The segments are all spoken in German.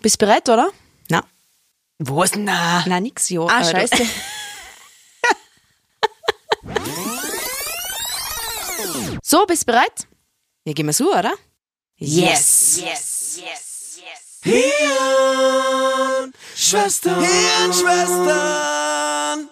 Bist bereit, oder? Na. Was? Na. Na, nix, ja. Ah, du- scheiße. so, bist bereit? Ja, gehen wir so, oder? Yes. Hirn, Schwestern, Hirnschwestern.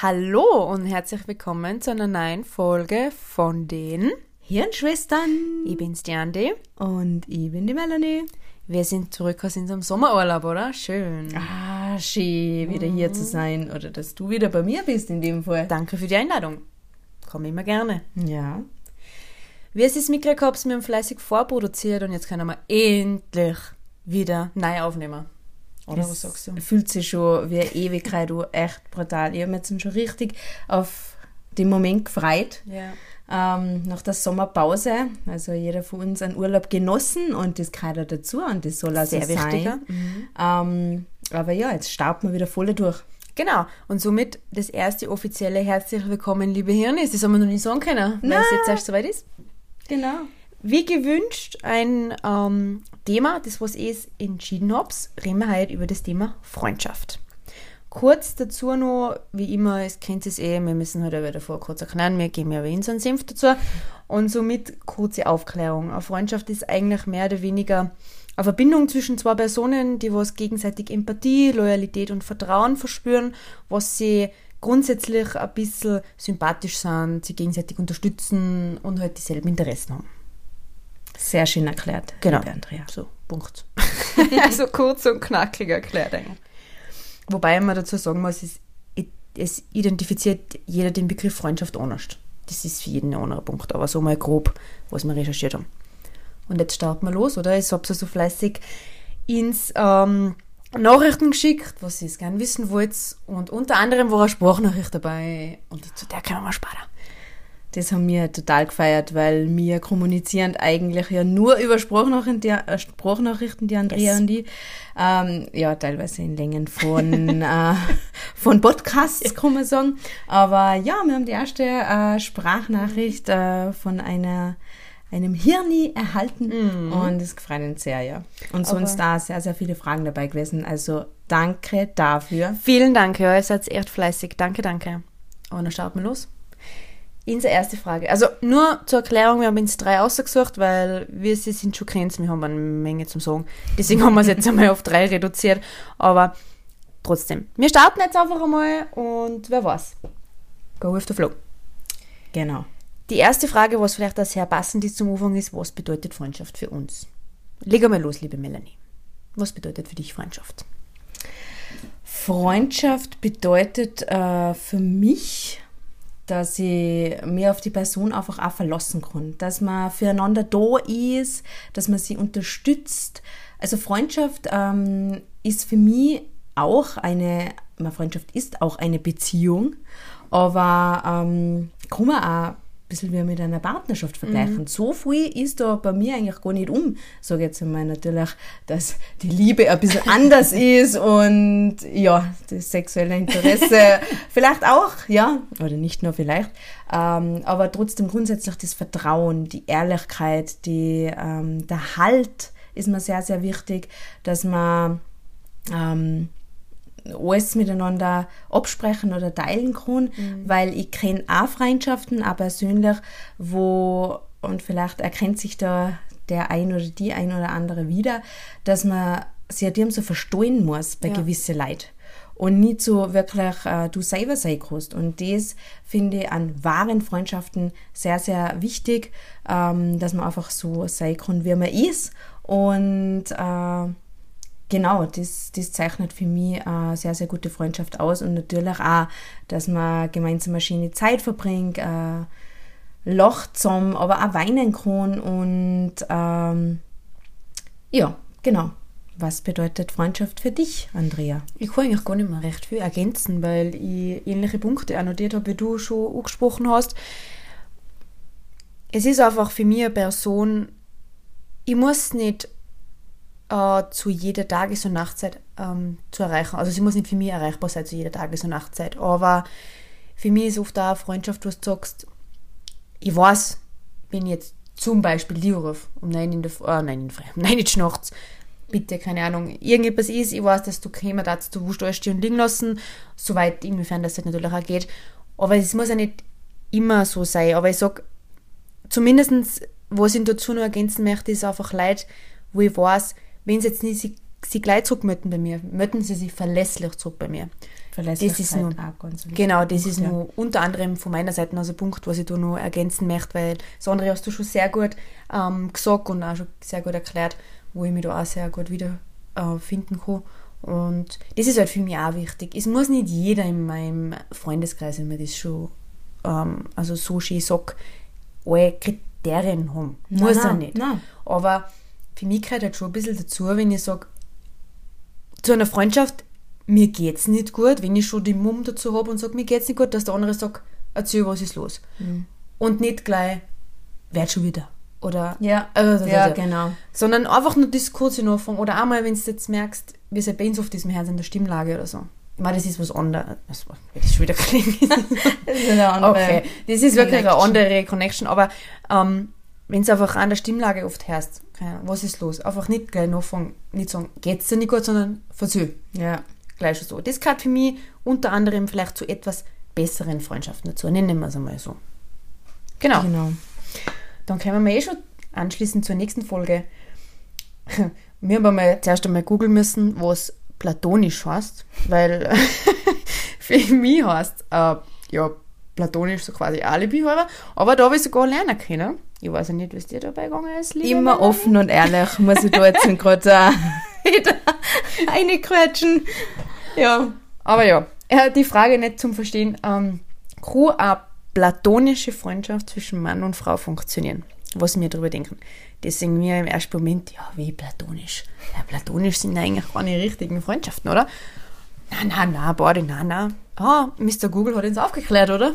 Hallo und herzlich willkommen zu einer neuen Folge von den Hirnschwestern. Ich bin's, die Andi. Und ich bin die Melanie. Wir sind zurück aus unserem Sommerurlaub, oder? Schön. Ah, schön, wieder hier zu sein. Oder dass du wieder bei mir bist in dem Fall. Danke für die Einladung. Komme immer gerne. Ja. Wie es ist mitgekriegt wir haben fleißig vorproduziert und jetzt können wir endlich wieder neu aufnehmen. Oder was sagst du? Fühlt sich schon wie eine Ewigkeit, du echt brutal. Ich habe mich jetzt schon richtig auf den Moment gefreut. Ja. Ähm, nach der Sommerpause, also jeder von uns einen Urlaub genossen und das gehört auch dazu und das soll also Sehr wichtig, ja. sein. Ähm, aber ja, jetzt starten wir wieder voll durch. Genau. Und somit das erste offizielle herzlich willkommen, liebe Hirnis. Das haben wir noch nicht sagen können, weil Nein. es jetzt erst soweit ist. Genau. Wie gewünscht, ein ähm, Thema, das was ich entschieden habe, reden wir heute über das Thema Freundschaft. Kurz dazu noch, wie immer, es kennt es eh, wir müssen heute halt davor kurz erklären, wir geben ja aber unseren Senf dazu. Und somit kurze Aufklärung. Eine Freundschaft ist eigentlich mehr oder weniger eine Verbindung zwischen zwei Personen, die was gegenseitig Empathie, Loyalität und Vertrauen verspüren, was sie grundsätzlich ein bisschen sympathisch sind, sie gegenseitig unterstützen und halt dieselben Interessen haben. Sehr schön erklärt, Genau. Andrea. So, Punkt. also kurz und knackig erklärt eigentlich. Wobei man dazu sagen muss, es, es identifiziert jeder den Begriff Freundschaft anders. Das ist für jeden ein anderer Punkt, aber so mal grob, was wir recherchiert haben. Und jetzt starten wir los, oder? Ich habe so fleißig ins ähm, Nachrichten geschickt, was ihr gerne wissen wollt. Und unter anderem war eine Sprachnachricht dabei und zu der können wir sparen. Das haben wir total gefeiert, weil wir kommunizieren eigentlich ja nur über Sprachnachrichten, die, äh, Sprachnachrichten, die Andrea Yes. und die. Ähm, ja, teilweise in Längen von, äh, von Podcasts, kann man sagen. Aber ja, wir haben die erste äh, Sprachnachricht äh, von einer einem Hirni erhalten und es gefreut uns sehr, ja. Und sonst da sehr, sehr viele Fragen dabei gewesen. Also danke dafür. Vielen Dank, ja, ihr seid echt fleißig. Danke, danke. Und dann starten wir los. Unsere erste Frage. Also nur zur Erklärung, wir haben uns drei ausgesucht, weil wir sie sind schon kennt, wir haben eine Menge zum Sagen. Deswegen haben wir es jetzt einmal auf drei reduziert. Aber trotzdem. Wir starten jetzt einfach einmal und wer weiß. Go with the flow. Genau. Die erste Frage, was vielleicht auch sehr passend ist zum Anfang, ist, was bedeutet Freundschaft für uns? Leg einmal los, liebe Melanie. Was bedeutet für dich Freundschaft? Freundschaft bedeutet äh, für mich, dass ich mir auf die Person einfach auch verlassen kann, dass man füreinander da ist, dass man sie unterstützt. Also Freundschaft ähm, ist für mich auch eine, meine Freundschaft ist auch eine Beziehung, aber ähm, kann man auch bisschen wie mit einer Partnerschaft vergleichen. So viel ist da bei mir eigentlich gar nicht um. Sage jetzt einmal natürlich, dass die Liebe ein bisschen anders ist und ja, das sexuelle Interesse vielleicht auch, ja, oder nicht nur vielleicht, ähm, aber trotzdem grundsätzlich das Vertrauen, die Ehrlichkeit, die, ähm, der Halt ist mir sehr, sehr wichtig, dass man ähm, alles miteinander absprechen oder teilen kann, weil ich kenne auch Freundschaften, auch persönlich, wo, und vielleicht erkennt sich da der ein oder die ein oder andere wieder, dass man sich dem so verstehen muss bei Ja. gewissen Leid und nicht so wirklich äh, du selber sein kannst. Und das finde ich an wahren Freundschaften sehr, sehr wichtig, ähm, dass man einfach so sein kann, wie man ist und äh, Genau, das, das zeichnet für mich eine sehr, sehr gute Freundschaft aus und natürlich auch, dass man gemeinsam eine schöne Zeit verbringt, äh, lacht zusammen, aber auch weinen kann und ähm, ja, genau. Was bedeutet Freundschaft für dich, Andrea? Ich kann eigentlich gar nicht mehr recht viel ergänzen, weil ich ähnliche Punkte annotiert habe, wie du schon angesprochen hast. Es ist einfach für mich eine Person, ich muss nicht äh, zu jeder Tages- und Nachtzeit ähm, zu erreichen. Also sie muss nicht für mich erreichbar sein zu jeder Tages- und Nachtzeit. Aber für mich ist oft auch Freundschaft, wo du sagst, ich weiß, bin jetzt zum Beispiel die Ruf um nein in der Früh, äh, nein in der nein nicht nachts, bitte, keine Ahnung, irgendetwas ist, ich weiß, dass du käme dazu, du willst alles stehen liegen lassen, soweit, inwiefern das halt natürlich auch geht. Aber es muss ja nicht immer so sein. Aber ich sag, zumindestens was ich dazu noch ergänzen möchte, ist einfach Leute, wo ich weiß, wenn sie jetzt nicht sie, sie gleich zurückmelden bei mir, melden sie sich verlässlich zurück bei mir. Das ist nur, auch ganz wichtig. genau, das ist ja. nur unter anderem von meiner Seite so ein Punkt, was ich da noch ergänzen möchte, weil das andere hast du schon sehr gut ähm, gesagt und auch schon sehr gut erklärt, wo ich mich da auch sehr gut wieder äh, finden kann. Und das ist halt für mich auch wichtig. Es muss nicht jeder in meinem Freundeskreis, wenn man das schon ähm, also so schön sagt, alle Kriterien haben. Nein, Muss nein, er nicht. nein. Aber für mich gehört halt schon ein bisschen dazu, wenn ich sage, zu einer Freundschaft, mir geht's nicht gut, wenn ich schon die Mumm dazu habe und sage, mir geht's nicht gut, dass der andere sagt, erzähl, was ist los. Mhm. Und nicht gleich, werd schon wieder. Oder, Ja, äh, ja, genau. sondern einfach nur Diskurs in Anfang oder einmal, wenn du jetzt merkst, wie es bei uns auf diesem Herz in der Stimmlage oder so. Meine, das ist was anderes. Das wird schon wieder klingen. Das ist eine andere okay, das ist wirklich eine Connection. andere Connection, aber ähm, wenn es einfach an der Stimmlage oft hörst, was ist los? Einfach nicht gleich nachfangen, nicht sagen, geht's dir nicht gut, sondern versöhn. Ja. Gleich schon so. Das gehört für mich unter anderem vielleicht zu etwas besseren Freundschaften dazu. Nennen wir es einmal so. Genau. Genau. Dann können wir eh schon anschließen zur nächsten Folge. Wir haben einmal zuerst einmal googeln müssen, was platonisch heißt, weil für mich heißt äh, ja platonisch so quasi Alibi halber, aber da habe ich sogar lernen können. Ich weiß ja nicht, was dir dabei gegangen ist. liebe Immer Melanie. offen und ehrlich, muss ich da jetzt gerade reinquetschen. Ja, aber ja, äh, die Frage nicht zum Verstehen. Ähm, kann eine platonische Freundschaft zwischen Mann und Frau funktionieren? Was wir darüber denken. Deswegen mir im ersten Moment, ja, wie platonisch? Ja, platonisch sind eigentlich keine richtigen Freundschaften, oder? Nein, nein, nein, beide, nein, nein. Ah, Mr. Google hat uns aufgeklärt, oder?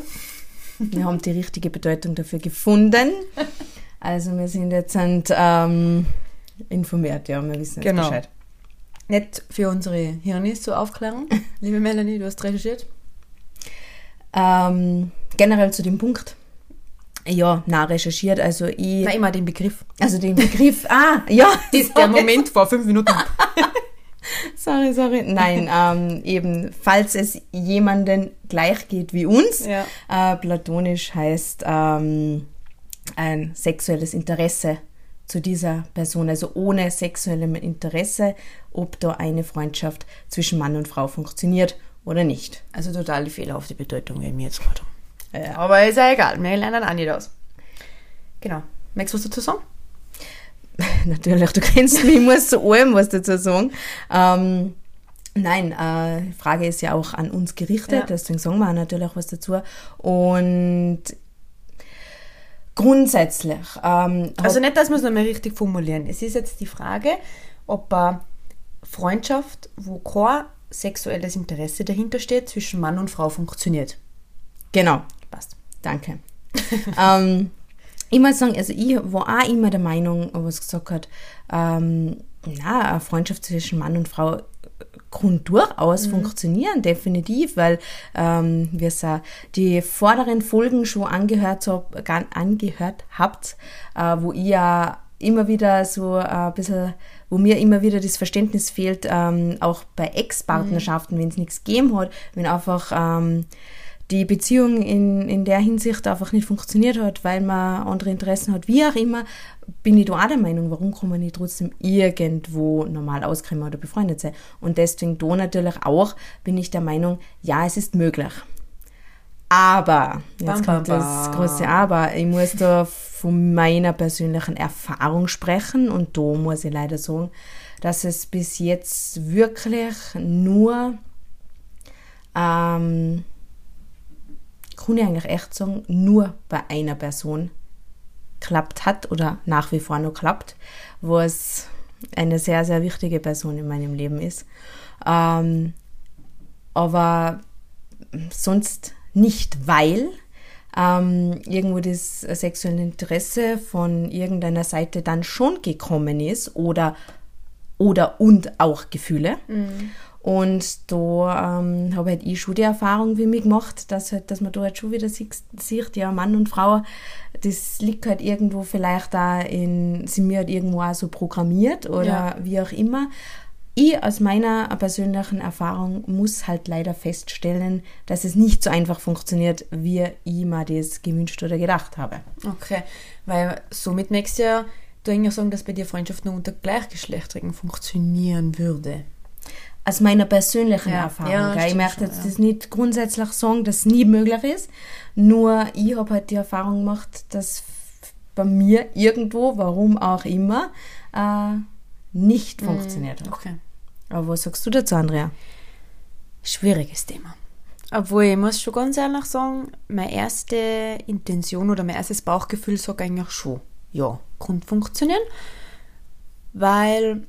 Wir haben die richtige Bedeutung dafür gefunden. Also wir sind jetzt ähm, informiert, ja, wir wissen jetzt Genau. Bescheid. Nicht für unsere Hirnis zur Aufklärung. Liebe Melanie, du hast recherchiert. Ähm, generell zu dem Punkt. Ja, na recherchiert, also ich, Nein, immer den Begriff. also den Begriff, ah, ja, Das ist der Moment vor fünf Minuten. Sorry, sorry. Nein, ähm, eben, falls es jemanden gleich geht wie uns, Ja. äh, platonisch heißt ähm, ein sexuelles Interesse zu dieser Person, also ohne sexuellem Interesse, ob da eine Freundschaft zwischen Mann und Frau funktioniert oder nicht. Also total fehlerhafte Bedeutung, wie mir jetzt gerade. Ja. Aber ist ja egal, wir lernen auch nicht aus. Genau. Magst du was dazu sagen? Natürlich, du kennst mich, ich muss zu allem was dazu sagen. Ähm, nein, äh, die Frage ist ja auch an uns gerichtet, Ja. deswegen sagen wir auch natürlich was dazu. Und grundsätzlich, ähm, Also nicht, dass wir es nochmal richtig formulieren. Es ist jetzt die Frage, ob eine Freundschaft, wo kein sexuelles Interesse dahinter steht, zwischen Mann und Frau funktioniert. genau, Passt. Danke. ähm, ich muss sagen, also ich war auch immer der Meinung, was gesagt hat, ähm, na, eine Freundschaft zwischen Mann und Frau kann durchaus funktionieren, definitiv, weil ähm, wir es auch die vorderen Folgen schon angehört, hab, angehört habt, äh, wo ich ja immer wieder so äh, ein bisschen, wo mir immer wieder das Verständnis fehlt, ähm, auch bei Ex-Partnerschaften, wenn es nichts gegeben hat, wenn einfach ähm, die Beziehung in, in der Hinsicht einfach nicht funktioniert hat, weil man andere Interessen hat, wie auch immer, bin ich da auch der Meinung, warum kann man nicht trotzdem irgendwo normal auskommen oder befreundet sein. Und deswegen da natürlich auch bin ich der Meinung, ja, es ist möglich. Aber, jetzt Bam, kommt bam, das große Aber, ich muss da von meiner persönlichen Erfahrung sprechen und da muss ich leider sagen, dass es bis jetzt wirklich nur ähm, kann ich eigentlich echt sagen, nur bei einer Person klappt hat oder nach wie vor noch klappt, was eine sehr, sehr wichtige Person in meinem Leben ist. Ähm, aber sonst nicht, weil ähm, irgendwo das sexuelle Interesse von irgendeiner Seite dann schon gekommen ist oder, oder und auch Gefühle. Und da ähm, habe halt ich schon die Erfahrung wie mich gemacht, dass, halt, dass man da halt schon wieder sieht, ja, Mann und Frau, das liegt halt irgendwo vielleicht da in, sind wir halt irgendwo auch so programmiert oder Ja. wie auch immer. Ich aus meiner persönlichen Erfahrung muss halt leider feststellen, dass es nicht so einfach funktioniert, wie ich mir das gewünscht oder gedacht habe. Okay, weil somit merkst du ja, du eigentlich sagen, dass bei dir Freundschaft nur unter Gleichgeschlechtigen funktionieren würde. Aus meiner persönlichen Ja, Erfahrung. ja, gell? ich möchte jetzt ja. das nicht grundsätzlich sagen, dass es nie möglich ist. Nur ich habe halt die Erfahrung gemacht, dass bei mir irgendwo, warum auch immer, äh, nicht funktioniert hat. Okay. Aber was sagst du dazu, Andrea? Schwieriges Thema. Obwohl, ich muss schon ganz ehrlich sagen, meine erste Intention oder mein erstes Bauchgefühl sagt eigentlich schon, ja, kann funktionieren. Weil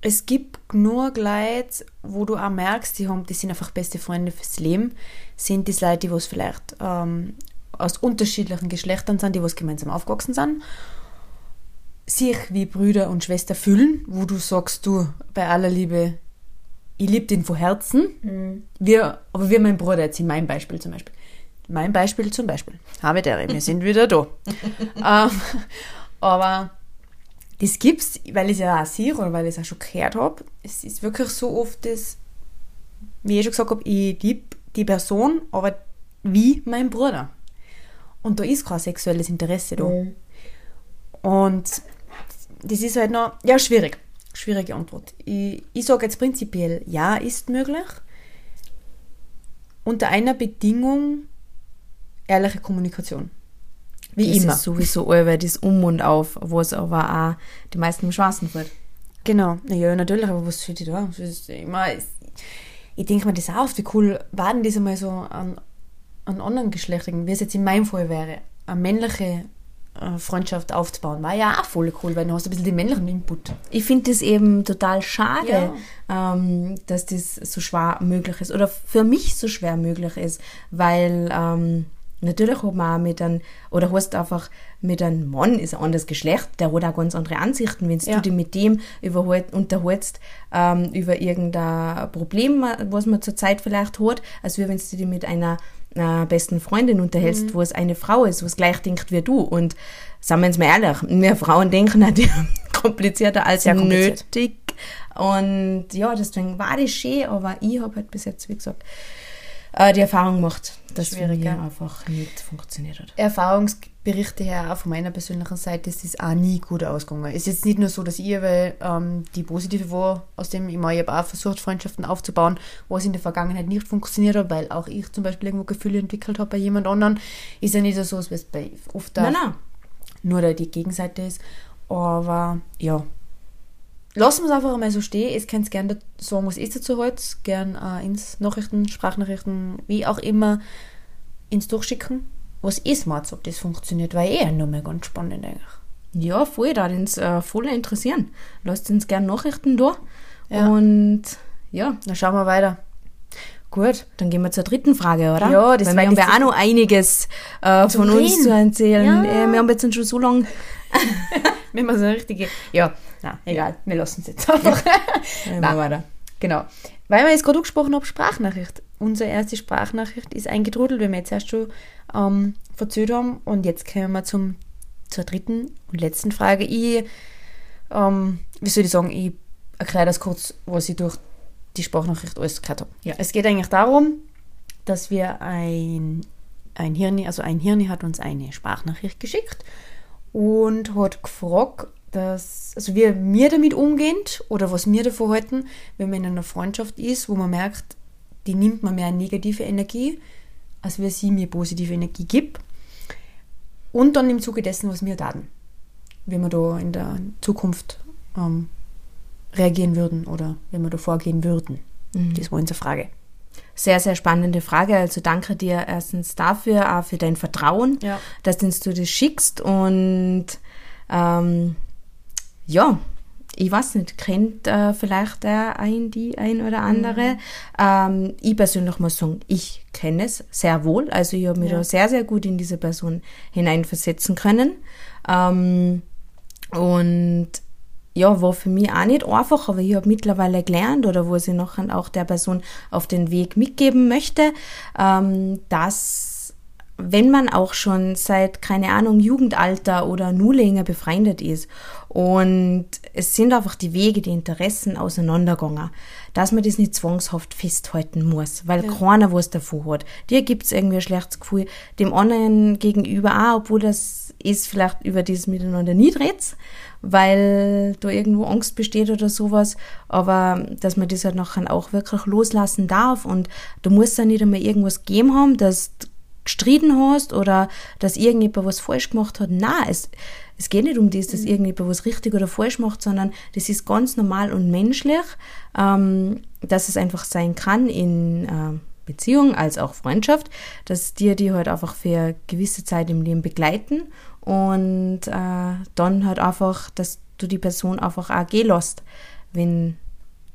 es gibt genug Leute, wo du auch merkst, die, haben, die sind einfach beste Freunde fürs Leben, sind die Leute, die was vielleicht ähm, aus unterschiedlichen Geschlechtern sind, die was gemeinsam aufgewachsen sind, sich wie Brüder und Schwester fühlen, wo du sagst, du, bei aller Liebe, ich liebe den von Herzen, wir, aber wie mein Bruder jetzt in meinem Beispiel zum Beispiel. Mein Beispiel zum Beispiel. Habe der, wir sind wieder da. ähm, aber das gibt's, weil ich es ja auch sehe oder weil ich es auch schon gehört habe. Es ist wirklich so oft das, wie ich schon gesagt habe, ich liebe die Person, aber wie mein Bruder. Und da ist kein sexuelles Interesse da. Und das ist halt noch, ja, schwierig. Schwierige Antwort. Ich, ich sage jetzt prinzipiell, ja, ist möglich. Unter einer Bedingung, ehrliche Kommunikation. Wie das immer. ist sowieso allweil das Um und Auf, wo es aber auch die meisten im Schwarzen fällt. Genau, naja, natürlich, aber was steht da? Das ist immer, ich, ich denke mir das auch oft, wie cool war denn das einmal so an, an anderen Geschlechtern, wie es jetzt in meinem Fall wäre, eine männliche äh, Freundschaft aufzubauen, war ja auch voll cool, weil du hast ein bisschen den männlichen Input. Ich finde das eben total schade, ähm, dass das so schwer möglich ist oder für mich so schwer möglich ist, weil ähm, natürlich hat man auch mit einem, oder hast einfach mit einem Mann, ist ein anderes Geschlecht, der hat auch ganz andere Ansichten, wenn Ja. du dich mit dem überhalt, unterhältst ähm, über irgendein Problem, was man zurzeit vielleicht hat, als wenn du dich mit einer äh, besten Freundin unterhältst, Mhm. wo es eine Frau ist, was gleich denkt wie du. Und sagen wir uns mal ehrlich, wir Frauen denken natürlich komplizierter als Sehr kompliziert. nötig. Und ja, deswegen war das schön, aber ich habe halt bis jetzt, wie gesagt, äh, die Erfahrung gemacht, dass es einfach nicht funktioniert hat. Erfahrungsberichte her, auch von meiner persönlichen Seite, ist das auch nie gut ausgegangen. Es ist jetzt nicht nur so, dass ich weil, ähm, die positive war, aus dem ich, meine, ich habe auch versucht, Freundschaften aufzubauen, was in der Vergangenheit nicht funktioniert hat, weil auch ich zum Beispiel irgendwo Gefühle entwickelt habe bei jemand anderen. Ist ja nicht so, als es bei oft Nein, nein. nur da die Gegenseite ist. Aber ja, lassen wir es einfach einmal so stehen. Ihr könnt gerne sagen, was ist dazu heute. Gern äh, ins Nachrichten, Sprachnachrichten, wie auch immer, ins Durchschicken. Was ist meint, ob das funktioniert, war eh nur mal ganz spannend eigentlich. Ja, voll, da uns äh, voll interessieren. Lasst uns gerne Nachrichten da. Ja. Und ja, Dann schauen wir weiter. Gut. dann gehen wir zur dritten Frage, oder? Ja, das Weil wir haben ja auch noch einiges äh, von uns Reden. zu erzählen. Ja. Äh, wir haben jetzt schon so lange. Wenn wir so eine richtige. Ja, na, egal, wir lassen es jetzt einfach. Äh, Nein. weiter. Genau. Weil wir jetzt gerade angesprochen haben, Sprachnachricht. Unsere erste Sprachnachricht ist eingetrudelt, wie wir jetzt erst schon ähm, verzählt haben. Und jetzt kommen wir zum, zur dritten und letzten Frage. Ich, ähm, wie soll ich sagen, ich erkläre das kurz, was ich durch die Sprachnachricht alles gehört habe. Ja. Es geht eigentlich darum, dass wir ein, ein Hirni, also ein Hirni hat uns eine Sprachnachricht geschickt und hat gefragt, dass, also wie wir damit umgehen oder was wir davon halten, wenn man in einer Freundschaft ist, wo man merkt, die nimmt man mehr negative Energie, als wie sie mir positive Energie gibt. Und dann im Zuge dessen, was wir taten. Wie wir da in der Zukunft ähm, reagieren würden oder wie wir da vorgehen würden. Das war unsere Frage. Sehr, sehr spannende Frage. Also danke dir erstens dafür, auch für dein Vertrauen, Ja. dass du das schickst. Und ähm, ja, ich weiß nicht, kennt äh, vielleicht der ein, die ein oder andere. Ähm, ich persönlich muss sagen, ich kenne es sehr wohl. Also ich habe mich Ja. da sehr, sehr gut in diese Person hineinversetzen können. Ähm, und ja, war für mich auch nicht einfach, aber ich habe mittlerweile gelernt oder wo sie nachher auch der Person auf den Weg mitgeben möchte, ähm, dass wenn man auch schon seit, keine Ahnung, Jugendalter oder nur länger befreundet ist und es sind einfach die Wege, die Interessen auseinandergegangen, dass man das nicht zwangshaft festhalten muss, weil ja. keiner was davon hat. Dir gibt's irgendwie ein schlechtes Gefühl, dem anderen gegenüber auch, obwohl das ist vielleicht über dieses Miteinander nicht redet, weil da irgendwo Angst besteht oder sowas, aber dass man das halt nachher auch wirklich loslassen darf und du musst ja nicht einmal irgendwas gegeben haben, dass gestritten hast oder dass irgendjemand was falsch gemacht hat. Nein, es, es geht nicht um das, dass mhm. irgendjemand was richtig oder falsch macht, sondern das ist ganz normal und menschlich, ähm, dass es einfach sein kann in äh, Beziehung als auch Freundschaft, dass dir die halt einfach für eine gewisse Zeit im Leben begleiten und äh, dann halt einfach, dass du die Person einfach auch gehen lässt, wenn,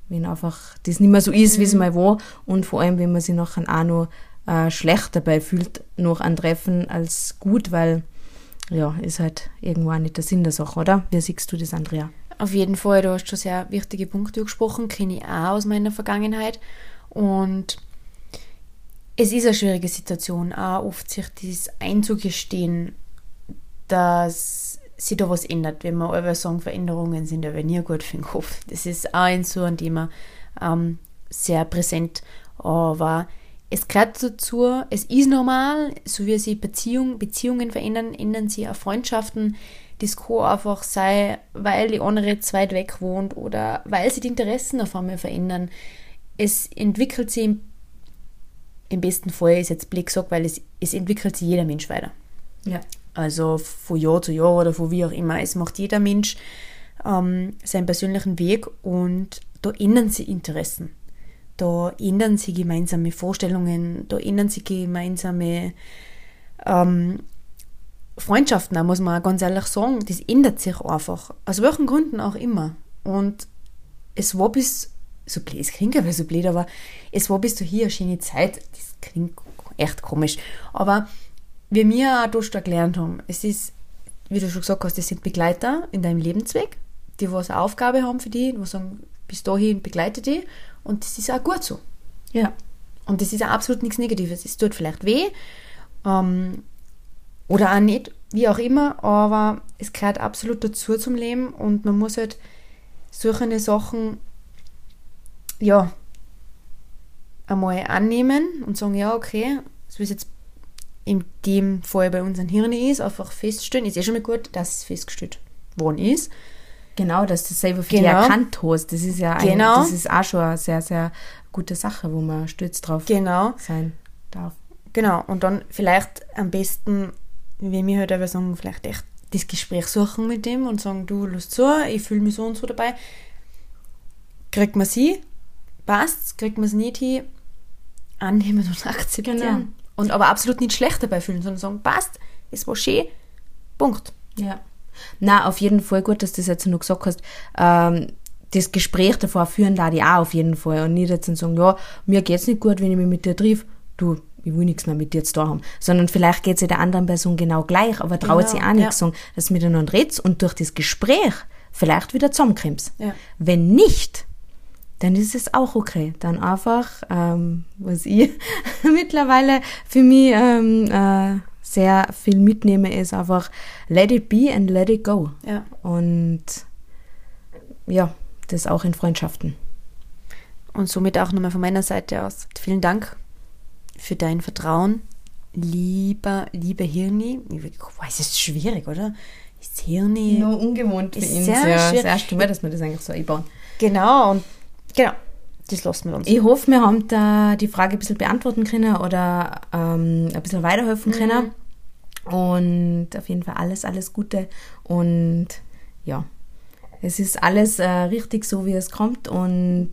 wenn einfach das nicht mehr so ist, wie es mhm. mal war und vor allem, wenn man sich nachher auch noch äh, schlecht dabei fühlt, noch an Treffen als gut, weil ja, ist halt irgendwo auch nicht der Sinn der Sache, oder? Wie siehst du das, Andrea? Auf jeden Fall, du hast schon sehr wichtige Punkte gesprochen, kenne ich auch aus meiner Vergangenheit. Und es ist eine schwierige Situation, auch oft sich das einzugestehen, dass sich da was ändert. Wenn wir aber sagen, Veränderungen sind aber nie gut für den Kopf. Das ist auch ein so ein Thema ähm, sehr präsent. Aber es gehört dazu, es ist normal, so wie sich Beziehung, Beziehungen verändern, ändern sich auch Freundschaften. Das kann einfach sein, weil die andere zu weit weg wohnt oder weil sich die Interessen auf einmal verändern. Es entwickelt sich im, im besten Fall, ist jetzt Blick gesagt, weil es, es entwickelt sich jeder Mensch weiter. Ja. Also von Jahr zu Jahr oder von wie auch immer. Es macht jeder Mensch ähm, seinen persönlichen Weg und da ändern sich Interessen da ändern sich gemeinsame Vorstellungen, da ändern sich gemeinsame ähm, Freundschaften, muss man ganz ehrlich sagen. Das ändert sich einfach. Aus welchen Gründen auch immer. Und es war bis, so blöd, es klingt aber so blöd, aber es war bis zu hier eine schöne Zeit. Das klingt echt komisch. Aber wie wir auch da gelernt haben, es ist, wie du schon gesagt hast, das sind Begleiter in deinem Lebensweg, die was eine Aufgabe haben für dich, die sagen, bis dahin begleite dich und das ist auch gut so. Ja. Und das ist auch absolut nichts Negatives. Es tut vielleicht weh ähm, oder auch nicht, wie auch immer, aber es gehört absolut dazu zum Leben und man muss halt solche Sachen, ja, einmal annehmen und sagen, ja, okay, so wie es jetzt in dem Fall bei unseren Hirn ist, einfach feststellen, ist eh schon mal gut, dass es festgestellt worden ist. Genau, dass du selber für genau. dich erkannt hast. Das ist ja ein, genau. das ist auch schon eine sehr, sehr gute Sache, wo man stolz drauf genau. sein darf. Genau, und dann vielleicht am besten, wie wir halt aber sagen, vielleicht echt das Gespräch suchen mit dem und sagen, du, Lust zu, ich fühle mich so und so dabei. Kriegt man sie, passt, kriegt man es nicht hin, annehmen und akzeptieren. Genau. Und aber absolut nicht schlecht dabei fühlen, sondern sagen, passt, es war schön, Punkt. Ja. Na, auf jeden Fall gut, dass du das jetzt noch gesagt hast. Ähm, das Gespräch davor führen da die auch auf jeden Fall und nicht jetzt sagen, ja, mir geht's nicht gut, wenn ich mich mit dir triff. Du, ich will nichts mehr mit dir jetzt da haben. Sondern vielleicht geht es der anderen Person genau gleich, aber traut genau, sie auch nichts ja. sagen, dass du miteinander redest und durch das Gespräch vielleicht wieder zusammenkommst. Ja. Wenn nicht, dann ist es auch okay. Dann einfach, ähm, was ich mittlerweile für mich ähm, äh, sehr viel mitnehme, ist einfach let it be and let it go. Ja. Und ja, das auch in Freundschaften. Und somit auch nochmal von meiner Seite aus vielen Dank für dein Vertrauen, lieber, liebe Hirni. Es ist schwierig, oder? Ist Hirni. Nur ungewohnt für ihn. Sehr ja, das erste Mal, dass wir das eigentlich so einbauen. Genau, und genau, das lassen wir uns. Ich hoffe, wir haben da die Frage ein bisschen beantworten können oder ähm, ein bisschen weiterhelfen mhm. Und auf jeden Fall alles, alles Gute. Und ja, es ist alles äh, richtig so, wie es kommt. Und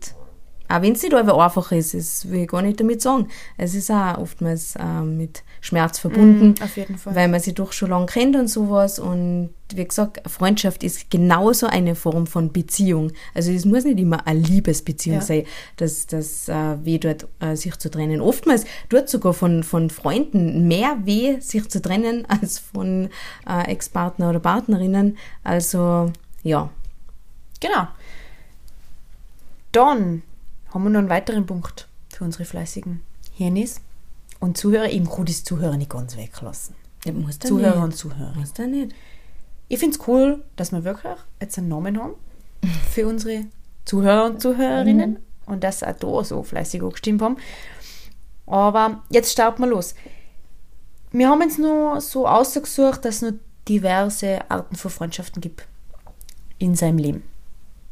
auch wenn es nicht einfach ist, das will ich gar nicht damit sagen. Es ist auch oftmals äh, mit Schmerz verbunden, mm, auf jeden Fall. weil man sich doch schon lange kennt und sowas. Und wie gesagt, Freundschaft ist genauso eine Form von Beziehung. Also es muss nicht immer eine Liebesbeziehung ja. sein, dass das äh, weh dort äh, sich zu trennen. Oftmals tut sogar von, von Freunden mehr weh, sich zu trennen, als von äh, Ex-Partner oder Partnerinnen. Also ja, Genau. Dann haben wir noch einen weiteren Punkt für unsere fleißigen Hirnis und Zuhörer. Ich kann das Zuhörer nicht ganz weglassen. Ja, Zuhörer nicht. und Zuhörer. Muss da nicht. Ich finde es cool, dass wir wirklich jetzt einen Namen haben für unsere Zuhörer und Zuhörerinnen und dass sie auch da so fleißig angestimmt haben. Aber jetzt starten wir los. Wir haben jetzt nur so ausgesucht, dass es noch diverse Arten von Freundschaften gibt in seinem Leben.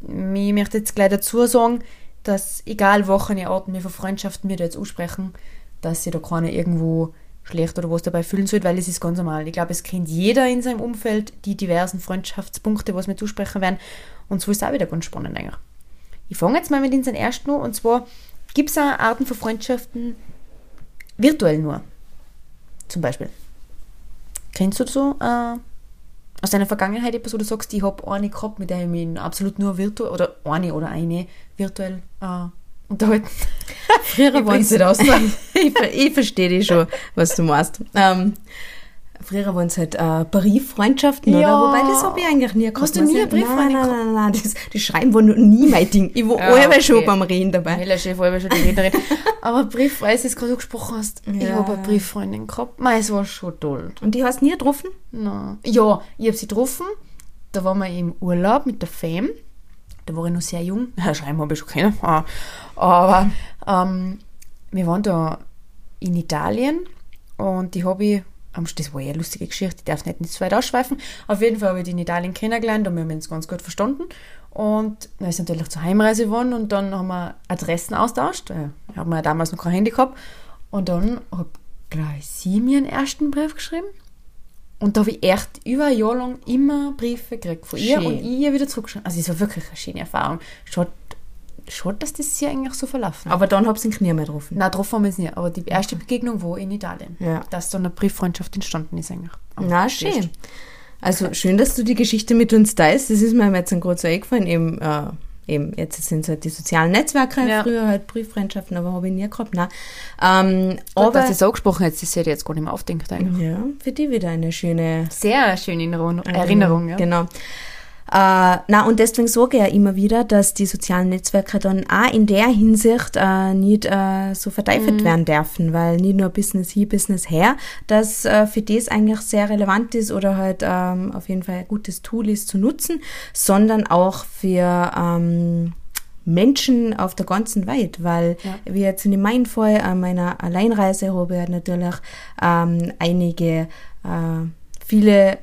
Ich möchte jetzt gleich dazu sagen, dass egal welche Arten wir von Freundschaften wir da jetzt aussprechen, dass sich da keiner irgendwo schlecht oder was dabei fühlen sollte, weil es ist ganz normal. Ich glaube, es kennt jeder in seinem Umfeld die diversen Freundschaftspunkte, was wir zusprechen werden. Und so ist es auch wieder ganz spannend eigentlich. Ich fange jetzt mal mit unseren ersten an. Und zwar gibt es auch Arten von Freundschaften virtuell nur. Zum Beispiel. Kennst du so äh, aus deiner Vergangenheit etwas, wo du sagst, ich habe eine gehabt, mit der ich mich absolut nur virtuell oder eine oder eine virtuell äh, unterhalten? Früher waren nicht aus. ich, ich verstehe dich schon, was du meinst. Ähm, früher waren es halt äh, Brieffreundschaften, Ja. oder? Wobei, das habe ich eigentlich nie gehabt. Hast du nie eine Brieffreundin Nein, nein, nein, nein, das, das Schreiben war noch nie mein Ding. Ich war Ja, ja, schon okay. beim Reden dabei. Mela Chef, weil schon die Rednerin. Aber Brief, weil du es gerade angesprochen hast, ich Ja. habe eine Brieffreundin gehabt. Mei, es war schon toll. Und die hast du nie getroffen? Na, ja, ich habe sie getroffen. Da waren wir im Urlaub mit der Fam. Da war ich noch sehr jung. Schreiben habe ich schon keinen. Ah, Aber ähm, wir waren da in Italien und die habe ich, das war ja eine lustige Geschichte, ich darf nicht, nicht zu weit ausschweifen. Auf jeden Fall habe ich die in Italien kennengelernt und wir haben uns ganz gut verstanden. Und dann ist natürlich zur Heimreise geworden und dann haben wir Adressen austauscht. Ich habe ja damals noch kein Handy gehabt. Und dann habe gleich sie mir einen ersten Brief geschrieben. Und da habe ich echt über ein Jahr lang immer Briefe gekriegt von ihr Schön. und ich ihr wieder zurückgeschrieben. Also es war wirklich eine schöne Erfahrung. Schade, schade dass das sie eigentlich so verlaufen hat. Aber dann hab's ich nie mehr getroffen. Nein, getroffen haben wir es nicht. Aber die erste Begegnung war in Italien. Ja. Dass dann eine Brieffreundschaft entstanden ist eigentlich. Aber Na, ist- schön. Also schön, dass du die Geschichte mit uns teilst. Das ist mir jetzt gerade so eingefallen. Eben, äh, eben jetzt sind es halt die sozialen Netzwerke, Ja. früher halt Brieffreundschaften, aber habe ich nie gehabt. Nein. Ähm, Aber aber dass du es angesprochen hast, das hätte ich jetzt gar nicht mehr aufdenkt eigentlich. ja, für die wieder eine schöne Sehr schöne Erinnerung, Erinnerung ja. Genau. Äh, na, und deswegen sage ich ja immer wieder, dass die sozialen Netzwerke dann auch in der Hinsicht äh, nicht äh, so verteufelt werden dürfen, weil nicht nur Business hier, Business her, dass äh, für das eigentlich sehr relevant ist oder halt ähm, auf jeden Fall ein gutes Tool ist zu nutzen, sondern auch für ähm, Menschen auf der ganzen Welt, weil Ja. wie jetzt in meinem Fall an meiner Alleinreise habe ich halt natürlich ähm, einige, äh, viele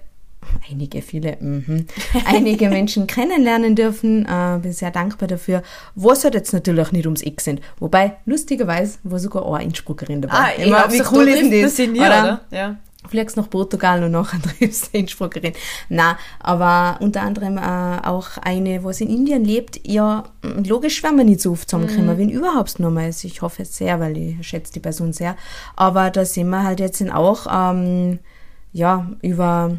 einige, viele, mhm, einige Menschen kennenlernen dürfen. Äh, bin sehr dankbar dafür. Was halt jetzt natürlich nicht ums Eck sind. Wobei, lustigerweise war sogar auch eine Innsbruckerin dabei. Ah, Ich meine, wie cool ist denn das? Oder? Ja. Fliegst nach Portugal und nachher triffst du Innsbruckerin. Na, aber unter anderem äh, auch eine, was in Indien lebt. Ja, logisch werden wir nicht so oft zusammenkommen, wenn überhaupt nochmals. Ich hoffe es sehr, weil ich schätze die Person sehr. Aber da sind wir halt jetzt auch, ähm, ja, über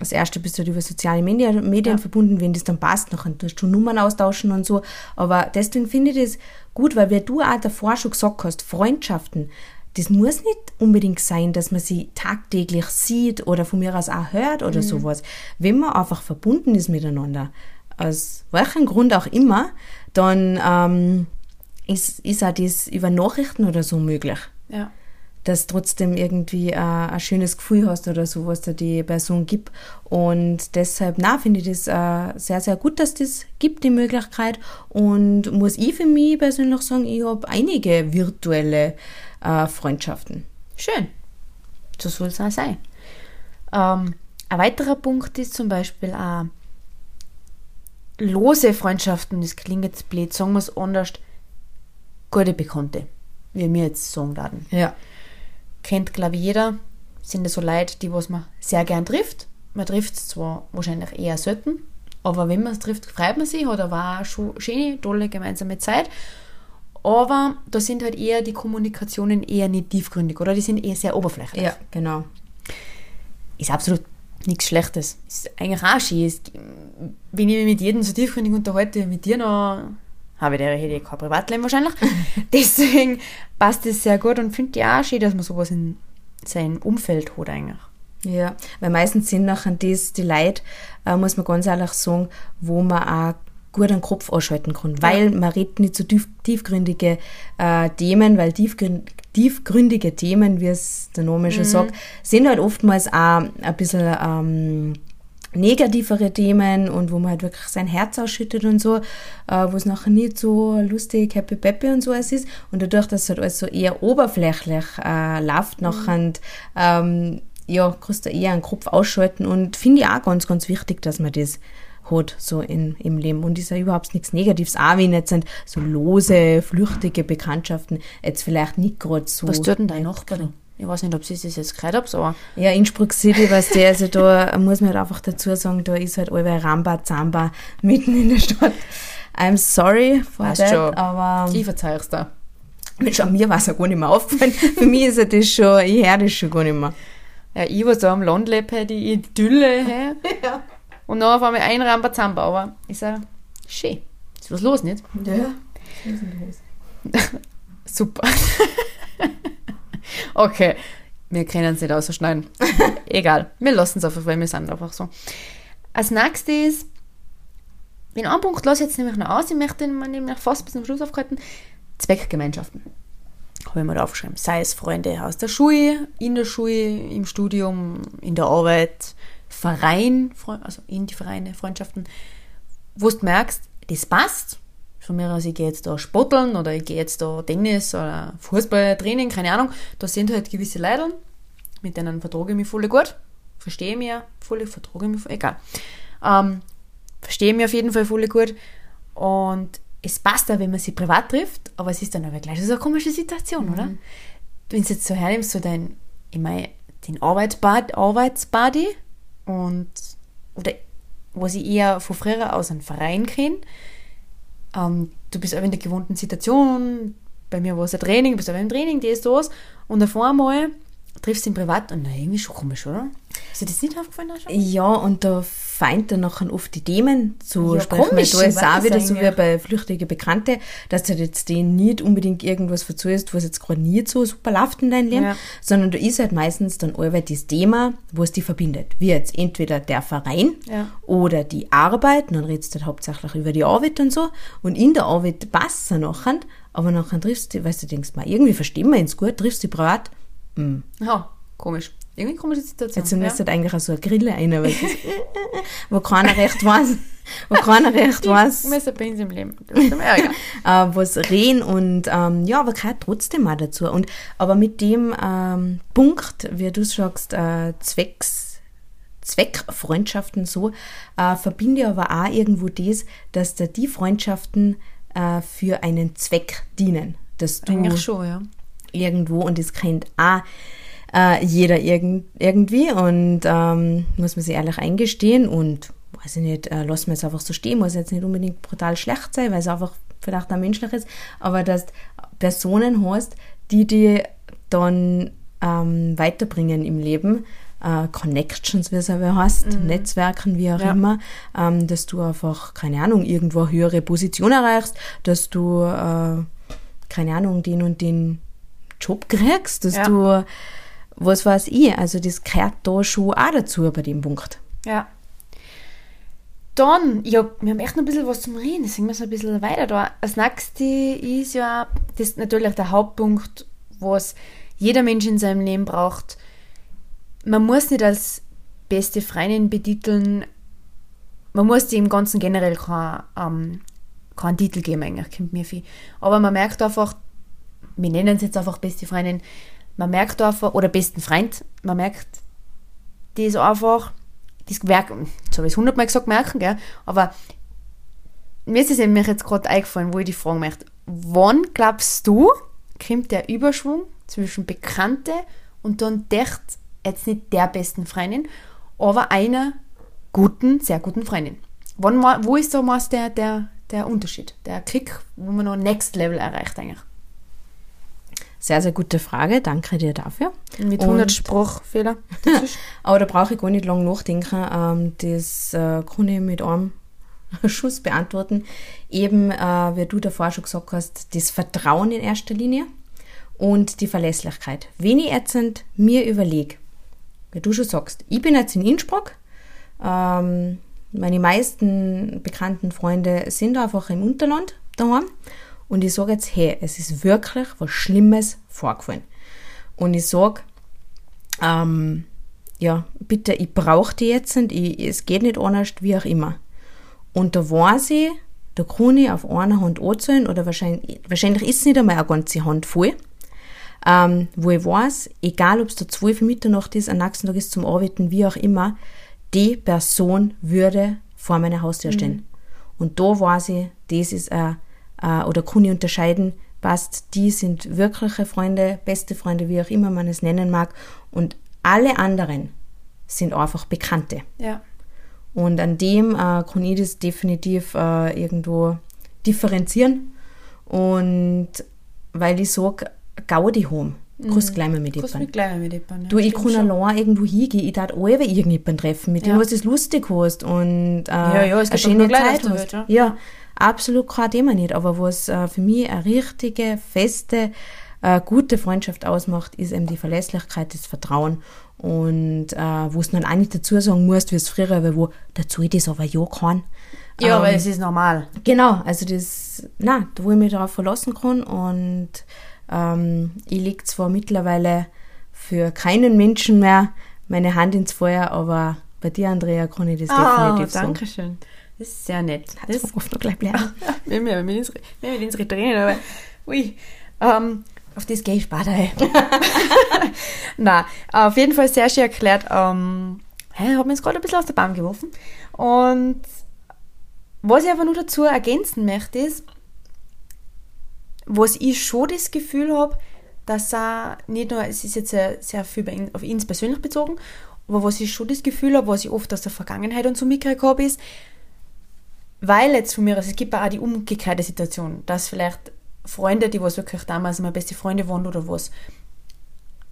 das erste bist du halt über soziale Medien, Medien verbunden, wenn das dann passt, nachher tust du Nummern austauschen und so. Aber deswegen finde ich das gut, weil wie du auch davor schon gesagt hast, Freundschaften, das muss nicht unbedingt sein, dass man sie tagtäglich sieht oder von mir aus auch hört oder sowas. Wenn man einfach verbunden ist miteinander, aus welchem Grund auch immer, dann ähm, ist, ist auch das über Nachrichten oder so möglich ja. Dass trotzdem irgendwie äh, ein schönes Gefühl hast oder so, was da die Person gibt. Und deshalb, na, finde ich das äh, sehr, sehr gut, dass das gibt, die Möglichkeit. Und muss ich für mich persönlich sagen, ich habe einige virtuelle äh, Freundschaften. Schön. So soll es auch sein. Ähm, ein weiterer Punkt ist zum Beispiel auch lose Freundschaften, das klingt jetzt blöd, sagen wir es anders, gute Bekannte, wie wir jetzt sagen werden. Ja. Kennt, glaube ich, jeder, sind das so Leute, die was man sehr gern trifft. Man trifft es zwar wahrscheinlich eher selten, aber wenn man es trifft, freut man sich, hat aber auch schon schöne, tolle gemeinsame Zeit. Aber da sind halt eher die Kommunikationen eher nicht tiefgründig, oder? Die sind eher sehr oberflächlich. Ja, genau. Ist absolut nichts Schlechtes. Ist eigentlich auch schön. Wenn ich mich mit jedem so tiefgründig unterhalte, mit dir noch, habe ich der hätte kein Privatleben wahrscheinlich. Deswegen passt es sehr gut und finde ich auch schön, dass man sowas in sein Umfeld hat eigentlich. Ja, weil meistens sind nachher das die Leute, äh, muss man ganz ehrlich sagen, wo man auch gut den Kopf ausschalten kann, weil man redet nicht so tief, tiefgründige äh, Themen, weil tiefgrün, tiefgründige Themen, wie es der Name schon sagt, sind halt oftmals auch ein bisschen ähm, negativere Themen und wo man halt wirklich sein Herz ausschüttet und so, äh, wo es nachher nicht so lustig, happy peppy und so alles ist. Und dadurch, dass es halt alles so eher oberflächlich äh, läuft, nachher ähm, ja, kannst du eher einen Kopf ausschalten und finde ich auch ganz, ganz wichtig, dass man das hat, so in, im Leben. Und ist ja überhaupt nichts Negatives, auch wenn jetzt sind so lose, flüchtige Bekanntschaften jetzt vielleicht nicht gerade so. Was tut denn dein Nachbarin? Ich weiß nicht, ob sie das jetzt gehört hat, aber Ja, Innsbruck City, weißt du, also da muss man halt einfach dazu sagen, da ist halt allweil Ramba, Zamba mitten in der Stadt. I'm sorry for Weißt that, schon. aber ich verzeih es da. Mensch, an mir war es ja gar nicht mehr aufgefallen. Für mich ist ja das schon, ich höre das schon gar nicht mehr. Ja, ich, was da am Land lebe, die Idylle. hä? Und dann auf einmal ein Rambazamba, aber ist ja schön. Ist was los, nicht? Ja. Super. okay, wir können es nicht ausschneiden. Egal, wir lassen es einfach, weil wir sind einfach so. Als nächstes, in einem Punkt lasse ich jetzt nämlich noch aus, ich möchte ihn mir nämlich fast bis zum Schluss aufhalten, Zweckgemeinschaften. Habe ich mir da aufgeschrieben. Sei es Freunde aus der Schule, in der Schule, im Studium, in der Arbeit, Verein, also in die Vereine, Freundschaften, wo du merkst, das passt. Von mir aus, ich gehe jetzt da spotteln oder ich gehe jetzt da Tennis oder Fußball, Training, keine Ahnung. Da sind halt gewisse Leute, mit denen vertrage ich mich voll gut. Verstehe mich ja voll, vertrage ich mich voll, egal. Ähm, verstehe mich auf jeden Fall voll gut. Und es passt auch, wenn man sie privat trifft, aber es ist dann aber gleich so eine komische Situation, oder? Wenn du jetzt so hernimmst, so dein, ich meine, den Arbeitsbad, Arbeitsbuddy und, oder was ich eher von früher aus einen Verein kenne, ähm, du bist auch in der gewohnten Situation, bei mir war es ein Training, du bist auch im Training, das, das, und auf einmal triffst du ihn privat und na, irgendwie schon komisch, oder? Ist dir das nicht aufgefallen? schon? Ja, und da feind dann nachher oft die Themen zu Ja, sprechen. Komisch, da ist auch wieder so wie bei flüchtige Bekannte, dass du jetzt denen nicht unbedingt irgendwas verzählst, was jetzt gerade nicht so super läuft in deinem Leben, Ja. sondern da ist halt meistens dann allweil das Thema, was die verbindet. Wie jetzt entweder der Verein Ja. oder die Arbeit, und dann redest du halt hauptsächlich über die Arbeit und so, und in der Arbeit passt es dann nachher, aber nachher triffst du, weißt du, denkst mal, irgendwie verstehen wir uns gut, triffst du privat, Ja, komisch. Irgendwie komische Situation. Jetzt müsste halt eigentlich auch so eine Grille rein, weil das, wo keiner recht weiß, wo keiner recht weiß, ja. Messer bei uns im Leben. Ja äh, was reden und ähm, ja, aber gehört trotzdem auch dazu. Und aber mit dem ähm, Punkt, wie du sagst, äh, Zwecks, Zweckfreundschaften so, äh, verbinde ich aber auch irgendwo das, dass da die Freundschaften äh, für einen Zweck dienen. Dass du Eigentlich schon, ja. Irgendwo und das kennt auch äh, jeder irgend, irgendwie und ähm, muss man sich ehrlich eingestehen und weiß ich nicht, äh, lassen wir es einfach so stehen, muss jetzt nicht unbedingt brutal schlecht sein, weil es einfach vielleicht auch menschlich ist, aber dass du Personen hast, die die dann ähm, weiterbringen im Leben, äh, Connections, wie es aber heißt, Netzwerken, wie auch Ja. immer, ähm, dass du einfach, keine Ahnung, irgendwo eine höhere Position erreichst, dass du, äh, keine Ahnung, den und den Job kriegst, dass Ja. du, was weiß ich, also das gehört da schon auch dazu bei dem Punkt. Ja. Dann, ja, wir haben echt noch ein bisschen was zum Reden, deswegen müssen wir ein bisschen weiter da. Als nächstes ist ja das ist natürlich der Hauptpunkt, was jeder Mensch in seinem Leben braucht. Man muss nicht als beste Freundin betiteln, man muss dem Ganzen generell keinen, ähm, keinen Titel geben, eigentlich, kommt mir viel. Aber man merkt einfach, wir nennen es jetzt einfach beste Freundin, man merkt einfach, oder besten Freund, man merkt, ist einfach, das Werk, jetzt habe ich es hundertmal gesagt, merken, gell? aber mir ist es nämlich jetzt gerade eingefallen, wo ich die fragen möchte. Wann glaubst du, kommt der Überschwung zwischen Bekannte und dann echt jetzt nicht der besten Freundin, aber einer guten, sehr guten Freundin? Wann, wo ist da meist der, der, der Unterschied, der Kick, wo man noch Next Level erreicht eigentlich? Sehr, sehr gute Frage, danke dir dafür. Mit Und- 100 Sprachfehler dazwischen. Aber da brauche ich gar nicht lange nachdenken. Ähm, das äh, kann ich mit einem Schuss beantworten. Eben, äh, wie du davor schon gesagt hast, das Vertrauen in erster Linie und die Verlässlichkeit. Wenn ich jetzt mir überlege, wie du schon sagst, ich bin jetzt in Innsbruck, ähm, meine meisten bekannten Freunde sind einfach im Unterland daheim. Und ich sage jetzt, hey, es ist wirklich was Schlimmes vorgefallen. Und ich sage, ähm, ja, bitte, ich brauche die jetzt und ich, es geht nicht anders, wie auch immer. Und da weiß ich, da kann ich auf einer Hand anzählen oder wahrscheinlich, wahrscheinlich ist es nicht einmal eine ganze Hand voll, ähm, wo ich weiß, egal ob es da 12 Mitternacht ist, am nächsten Tag ist zum Arbeiten, wie auch immer, die Person würde vor meiner Haustür stehen. Mhm. Und da weiß ich, das ist ein, äh, oder kann ich unterscheiden, passt, die sind wirkliche Freunde, beste Freunde, wie auch immer man es nennen mag. Und alle anderen sind einfach Bekannte. Ja. Und an dem äh, kann ich das definitiv äh, irgendwo differenzieren. Und weil ich sage, Gaudi. Kannst mhm. gleich mal mit jemandem. gleich mal mit jemandem. Ja. Du, ich kann allein irgendwo hingehen, ich darf alle irgendjemanden treffen, mit ja. dem was es lustig hast und äh, ja, ja, es eine schöne Zeit hast. Welt, ja. ja, absolut kein Thema nicht. Aber was äh, für mich eine richtige, feste, äh, gute Freundschaft ausmacht, ist eben die Verlässlichkeit, das Vertrauen und äh, wo es dann auch nicht dazu sagen musst, wie es früher war, wo dazu ich das aber ja kann. Ja, ähm, weil es ist normal. Genau, also das, na, wo ich mich darauf verlassen kann und ähm, ich lege zwar mittlerweile für keinen Menschen mehr meine Hand ins Feuer, aber bei dir, Andrea, kann ich das oh, definitiv sagen. danke schön. Das ist sehr nett. Das ist oft noch gleich bleiben. wir haben mit unsere Tränen, aber ui. Ähm, auf das gehe ich später. Na, auf jeden Fall sehr schön erklärt. Ähm, hey, hat mir jetzt gerade ein bisschen aus der Bahn geworfen. Und was ich aber nur dazu ergänzen möchte, ist, was ich schon das Gefühl habe, dass er nicht nur, es ist jetzt sehr, sehr viel auf ihn persönlich bezogen, aber was ich schon das Gefühl habe, was ich oft aus der Vergangenheit und so mitgekriegt habe, ist, weil jetzt von mir aus, es gibt auch die umgekehrte Situation, dass vielleicht Freunde, die was wirklich damals meine beste Freunde waren oder was,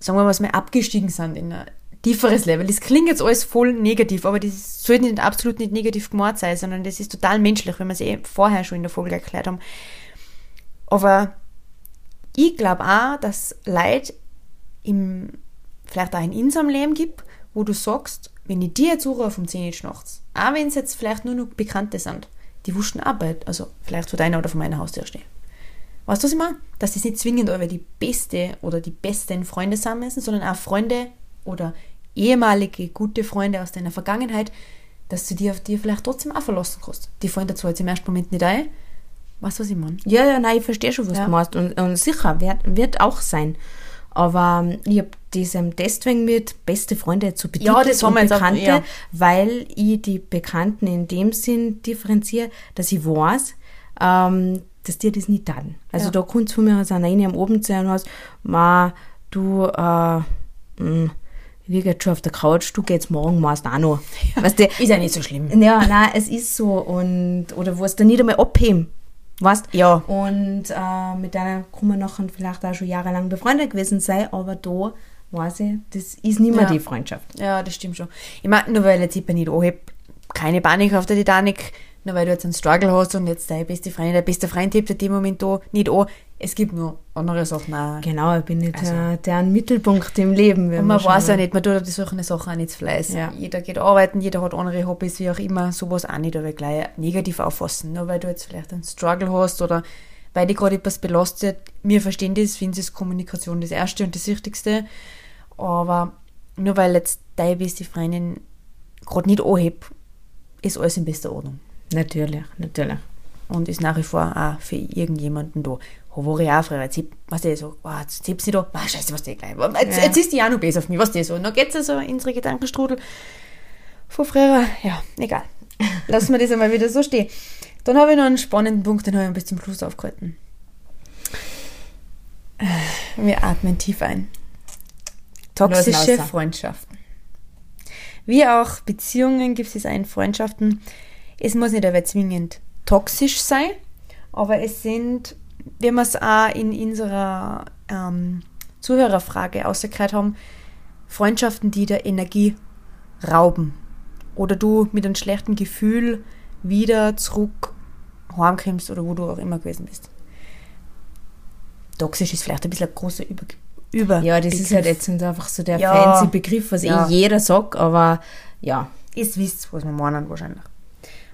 sagen wir mal, mal abgestiegen sind in ein tieferes Level. Das klingt jetzt alles voll negativ, aber das sollte nicht absolut nicht negativ gemacht sein, sondern das ist total menschlich, wenn wir es eh vorher schon in der Folge erklärt haben. Aber ich glaube auch, dass Leute im, vielleicht auch in unserem Leben gibt, wo du sagst, wenn ich dir jetzt anrufe um 10 Uhr nachts, auch wenn es jetzt vielleicht nur noch Bekannte sind, die wussten Arbeit, also vielleicht von deiner oder von meiner Haustür stehen. Weißt du, was ich meine? Dass das nicht zwingend eure die beste oder die besten Freunde sein müssen, sondern auch Freunde oder ehemalige gute Freunde aus deiner Vergangenheit, dass du die auf dir vielleicht trotzdem auch verlassen kannst. Die fallen dazu jetzt im ersten Moment nicht ein, Weißt du, was ich meine? Ja, ja, nein, ich verstehe schon, was ja. du meinst. Und, und sicher, wird, wird auch sein. Aber ähm, ich habe diesem deswegen mit beste Freunde zu betiteln ja, das haben wir Bekannte, auch, ja. weil ich die Bekannten in dem Sinn differenziere, dass ich weiß, ähm, dass dir das nicht tun. Also ja. da kommt von mir aus einer am Abend sein und hast, ma, du, äh, mh, hm, wir gehen schon auf der Couch, du gehst morgen meist auch noch. Ja. Weißt du, ist ja nicht so schlimm. Ja, nein, es ist so. Und, oder wo es dann nicht einmal abheben. Weißt? Ja. Und äh, mit der kann man nachher vielleicht auch schon jahrelang befreundet gewesen sein, aber da weiß ich, das ist nicht mehr ja. die Freundschaft. Ja, das stimmt schon. Ich meine, nur weil jetzt ich nicht anhebe, keine Panik auf der Titanic, nur weil du jetzt einen Struggle hast und jetzt deine beste Freundin, der beste Freund hebt in dem Moment da nicht an. Es gibt nur andere Sachen auch. Genau, ich bin nicht also, der, der Mittelpunkt im Leben. Und man weiß ja nicht, man tut auf die solche Sachen auch nicht zu Fleiß. Ja. Jeder geht arbeiten, jeder hat andere Hobbys, wie auch immer, sowas auch nicht, aber gleich negativ auffassen. Nur weil du jetzt vielleicht einen Struggle hast oder weil dich gerade etwas belastet. Wir verstehen das, finden es Kommunikation das Erste und das Wichtigste. Aber nur weil jetzt deine beste Freundin gerade nicht anhebt, ist alles in bester Ordnung. Natürlich, natürlich. Und ist nach wie vor auch für irgendjemanden da. Wo ich auch früher, jetzt, was der so, oh, jetzt tippst du da, oh, scheiße, was der gleich, jetzt, ja. jetzt ist die auch noch besser auf mich, was der so. Und dann geht es also in unsere Gedankenstrudel von früher, ja, egal. Lassen wir das einmal wieder so stehen. Dann habe ich noch einen spannenden Punkt, den habe ich bis zum Schluss aufgehalten. Wir atmen tief ein. Toxische Freundschaften. Wie auch Beziehungen gibt es ein Freundschaften, es muss nicht aber zwingend toxisch sein, aber es sind, wie wir es auch in unserer ähm, Zuhörerfrage ausgekehrt haben, Freundschaften, die der Energie rauben. Oder du mit einem schlechten Gefühl wieder zurück heimkommst oder wo du auch immer gewesen bist. Toxisch ist vielleicht ein bisschen ein großer Über. Über ja, das Begriff. ist halt jetzt einfach so der ja, fancy Begriff, was ja. eh jeder sagt, aber ja. Ihr wisst, was wir meinen wahrscheinlich.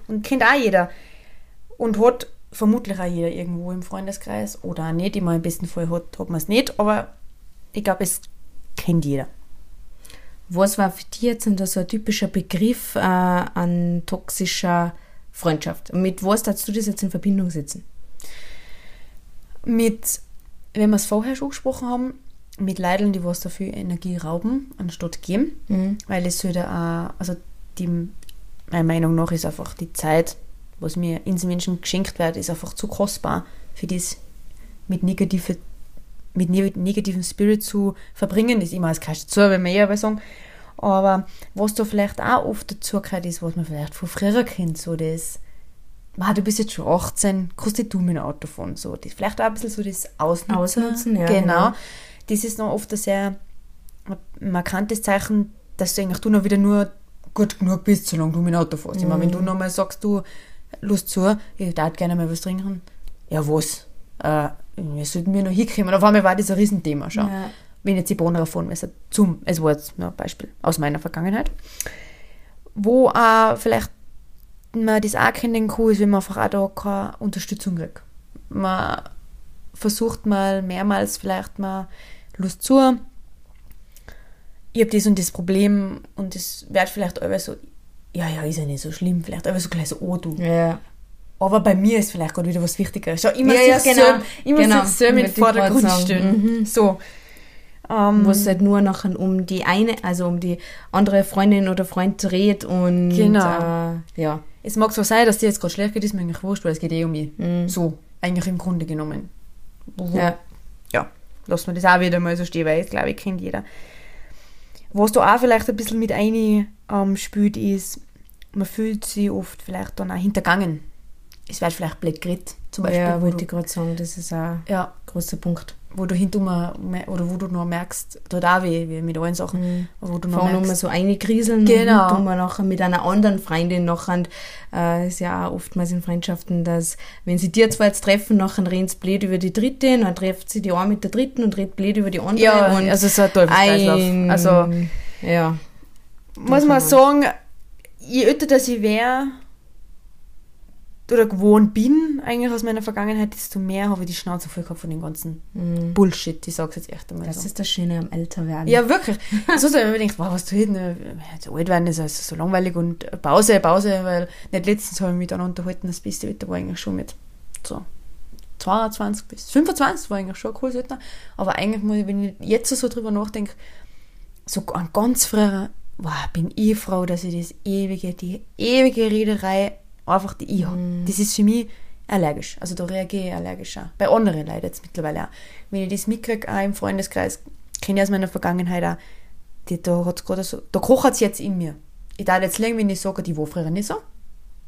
Und kennt auch jeder. Und hat vermutlich auch jeder irgendwo im Freundeskreis oder auch nicht. Immer im besten Fall hat, hat man es nicht, aber ich glaube, es kennt jeder. Was war für dich jetzt so ein typischer Begriff äh, an toxischer Freundschaft? Mit was darfst du das jetzt in Verbindung setzen? Mit, wenn wir es vorher schon gesprochen haben, mit Leideln, die was dafür Energie rauben, anstatt geben. Mhm. Weil es sollte auch, also die, meiner Meinung nach ist einfach die Zeit, was mir ins Menschen geschenkt wird, ist einfach zu kostbar für das mit negative mit ne- negativem Spirit zu verbringen. Das ist immer als Kaste zu, wenn wir eher sagen. Aber was da vielleicht auch oft dazu gehört, ist, was man vielleicht von früher kennt, so das, ah, du bist jetzt schon 18, kannst du mit dem Auto fahren, so. Das, vielleicht auch ein bisschen so das Ausnutzen. Ausnutzen, ja, Genau. genau. Das ist noch oft ein sehr markantes Zeichen, dass du eigentlich du noch wieder nur gut genug bist, solange du mit dem Auto fährst. Ich meine, wenn du noch mal sagst, du, Lust zu, ich darf gerne mal was trinken. Ja, was? Äh, wir sollten mir noch hinkommen. Auf einmal war das ein Riesenthema schon. Ja. Wenn jetzt die Bohnen fahren müssen, zum, es war jetzt nur ein Beispiel aus meiner Vergangenheit, wo auch vielleicht man das auch kennen kann, ist, wenn man einfach auch da keine Unterstützung kriegt. Man versucht mal mehrmals vielleicht mal Lust zu, ich habe das und das Problem und das wird vielleicht aber so, ja, ja, ist ja nicht so schlimm, vielleicht aber so gleich so, oh du. Ja. Aber bei mir ist vielleicht gerade wieder was Wichtigeres. Schau, immer Ja, sich ja, genau. selber, immer Genau. sich ich grad Vordergrund stellen. Mhm. So. Ähm, Wo es halt nur nachher um die eine, also um die andere Freundin oder Freund dreht und Genau. äh, ja. es mag zwar sein, dass dir jetzt gerade schlecht geht, ist mir eigentlich wurscht, weil es geht eh um mich. Mhm. So, eigentlich im Grunde genommen. Ja. ja, lassen wir das auch wieder mal so stehen, weil ich glaube, ich kennt jeder. Was da auch vielleicht ein bisschen mit ein ähm, spielt, ist, man fühlt sich oft vielleicht dann auch hintergangen. Es wird vielleicht blöd geredet, zum Beispiel. ja, wo, wollte ich gerade sagen, das ist ein ja, großer Punkt. wo du hinter oder wo du noch merkst, tut auch weh, wie mit allen Sachen, wo du noch Vor allem so eingrieseln Genau. und tun wir nachher mit einer anderen Freundin nachher, äh, ist ja auch oftmals in Freundschaften, dass wenn sie dir zwar jetzt treffen, nachher reden sie blöd über die dritte, dann trifft sie die eine mit der dritten und redet blöd über die andere ja, und also so ein Teufelskreislauf. ein, Also, ja, muss man sagen, je älter dass ich wäre oder gewohnt bin, eigentlich aus meiner Vergangenheit, desto mehr habe ich die Schnauze voll gehabt von dem ganzen Bullshit. Ich sag's jetzt echt einmal das so. ist das Schöne am Älterwerden. Ja, wirklich. So, wenn man denkt, wow, was tut denn, so alt werden ist also so langweilig und Pause, Pause, weil nicht letztens habe ich mich dann unterhalten, das beste Wetter war eigentlich schon mit so 22 bis 25 war eigentlich schon ein cooles Wetter. Aber eigentlich, muss ich, wenn ich jetzt so drüber nachdenke, so an ganz früher, wow, bin ich froh, dass ich das ewige, die ewige Rederei einfach die ich habe. Das ist für mich allergisch. Also da reagiere ich allergisch auch. Bei anderen Leuten jetzt mittlerweile auch. Wenn ich das mitkriege, auch im Freundeskreis, kenne ich aus meiner Vergangenheit auch, die, da hat's gerade so, da kocht es jetzt in mir. Ich darf jetzt länger, wenn ich sage, die war früher nicht so.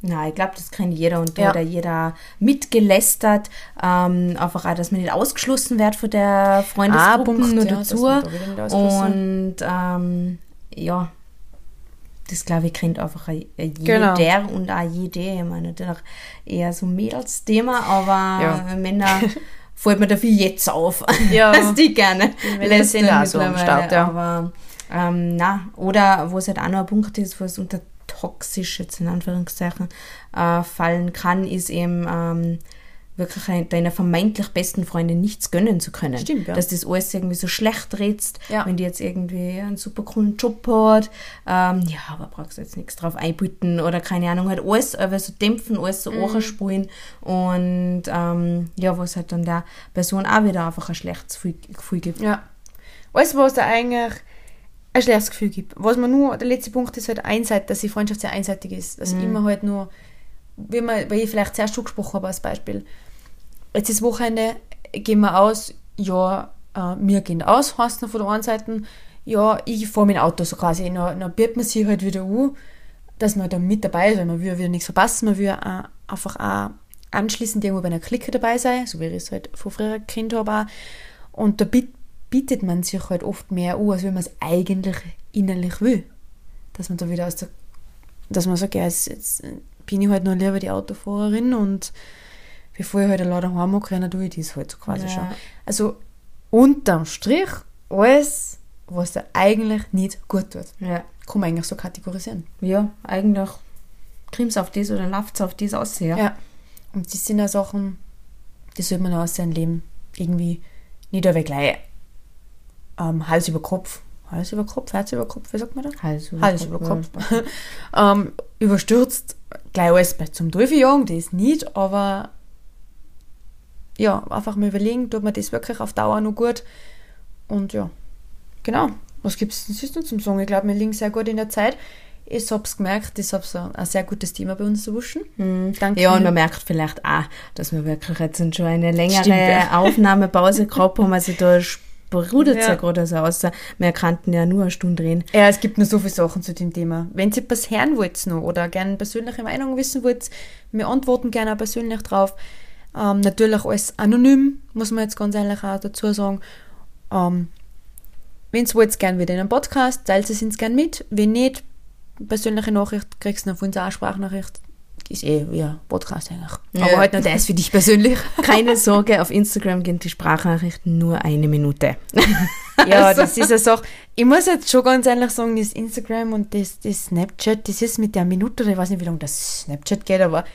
Nein, ich glaube, das kennt jeder und da Ja. auch jeder mitgelästert. Ähm, einfach auch, dass man nicht ausgeschlossen wird von der Freundesgruppe Punkt, nur ja, dazu. und ähm, ja, das glaube ich kennt einfach ein- ein Genau. jeder und auch jede. Ich meine, natürlich eher so ein Mädelsthema, aber Ja. Männer fällt mir dafür jetzt auf, Ja. dass die gerne lästern auch so am Start, ja. Aber ähm, na, oder wo es halt auch noch ein Punkt ist, was unter toxisch jetzt in Anführungszeichen äh, fallen kann, ist eben ähm, wirklich ein, deiner vermeintlich besten Freundin nichts gönnen zu können. Stimmt, ja. Dass das alles irgendwie so schlecht redst, Ja. wenn die jetzt irgendwie einen super coolen Job hat. Ähm, ja, aber brauchst du jetzt nichts drauf einbieten oder keine Ahnung, halt alles aber so dämpfen, alles so Mhm. spulen und ähm, ja, was halt dann der Person auch wieder einfach ein schlechtes Gefühl, gibt. Ja. Alles, was da eigentlich ein schlechtes Gefühl gibt. Was man nur, der letzte Punkt ist halt einseitig, dass die Freundschaft sehr einseitig ist. Dass immer halt nur, wie man, weil ich vielleicht zuerst schon gesprochen habe als Beispiel. Jetzt ist Wochenende, gehen wir aus, ja, äh, wir gehen aus, heißt noch von der einen Seite, ja, ich fahre dem Auto so quasi, dann, dann bietet man sich halt wieder an, dass man da mit dabei ist, weil man will wieder nichts verpassen, man will auch einfach auch anschließend irgendwo bei einer Clique dabei sein, so wie ich es halt von früher Kind habe. Und da biet, bietet man sich halt oft mehr an, als wenn man es eigentlich innerlich will. Dass man da wieder aus der, dass man sagt, ja, jetzt, jetzt bin ich halt noch lieber die Autofahrerin und bevor ich halt einen Laden heim mache, dann tue ich das halt so quasi Ja. schon. Also unterm Strich alles, was da eigentlich nicht gut tut. Ja. Kann man eigentlich so kategorisieren. Ja, eigentlich kriegst auf das oder läuft auf das aus. Ja. Ja. Und das sind ja Sachen, die sollte man aus seinem Leben irgendwie nicht aber gleich ähm, Hals über Kopf, Hals über Kopf, Herz über Kopf, wie sagt man das? Hals über Hals über Kopf. ähm, überstürzt, gleich alles bei zum Teufel jagen, das nicht, aber ja, einfach mal überlegen, tut man das wirklich auf Dauer noch gut. Und ja, genau. Was gibt es sonst noch zum Sagen? Ich glaube, wir liegen sehr gut in der Zeit. Ich habe es gemerkt, ich habe so ein sehr gutes Thema bei uns erwischen. Danke. Ja, und man merkt vielleicht auch, dass wir wirklich jetzt schon eine längere Stimmt, ja. Aufnahmepause gehabt haben. Also da sprudelt es ja, Ja. gerade so aus. Wir kannten ja nur eine Stunde reden. Ja, es gibt noch so viele Sachen zu dem Thema. Wenn ihr etwas hören wollt noch oder gerne persönliche Meinung wissen wollt, wir antworten gerne auch persönlich drauf. Ähm, natürlich alles anonym, muss man jetzt ganz ehrlich auch dazu sagen. Ähm, wenn wollt, gerne wieder in einem Podcast, teilt es uns gerne mit. Wenn nicht, persönliche Nachricht kriegst du noch von uns auch eine Sprachnachricht. Ist eh wie ein Podcast eigentlich. Aber Ja. halt nur das für dich persönlich. Keine Sorge, auf Instagram gehen die Sprachnachrichten nur eine Minute. Ja, das ist eine Sache. Ich muss jetzt schon ganz ehrlich sagen, das Instagram und das, das Snapchat, das ist mit der Minute, ich weiß nicht, wie lange das Snapchat geht, aber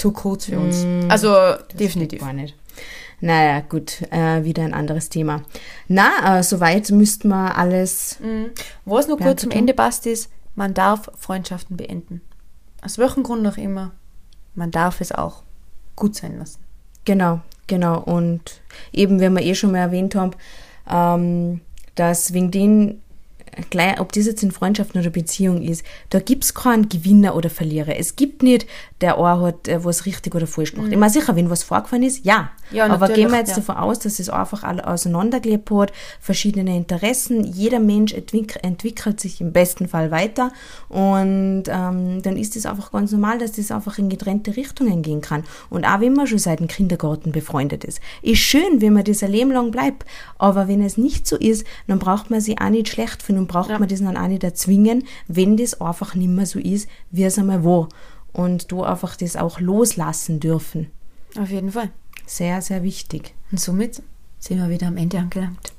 zu kurz für uns. Also definitiv. Gar nicht. Naja, gut, äh, wieder ein anderes Thema. Na, äh, soweit müssten wir alles. Was noch Ja, kurz zum. Ende passt, ist, man darf Freundschaften beenden. Aus welchem Grund auch immer, man darf es auch gut sein lassen. Genau, genau. Und eben, wie wir eh schon mal erwähnt haben, ähm, dass wegen den, gleich, ob das jetzt in Freundschaften oder Beziehung ist, da gibt's keinen Gewinner oder Verlierer. Es gibt nicht, der eine hat äh, was richtig oder falsch gemacht. Ich meine, sicher, wenn was vorgefallen ist, ja. Ja, Aber gehen wir jetzt ja. davon aus, dass es einfach alle auseinandergelebt hat, verschiedene Interessen, jeder Mensch entwick entwickelt sich im besten Fall weiter und ähm, dann ist es einfach ganz normal, dass das einfach in getrennte Richtungen gehen kann. Und auch wenn man schon seit dem Kindergarten befreundet ist. Ist schön, wenn man das ein Leben lang bleibt, aber wenn es nicht so ist, dann braucht man sich auch nicht schlecht finden und braucht man das dann auch nicht erzwingen, wenn das einfach nicht mehr so ist, wie es einmal war. Und du einfach das auch loslassen dürfen. Auf jeden Fall. Sehr, sehr wichtig. Und somit sind wir wieder am Ende angelangt.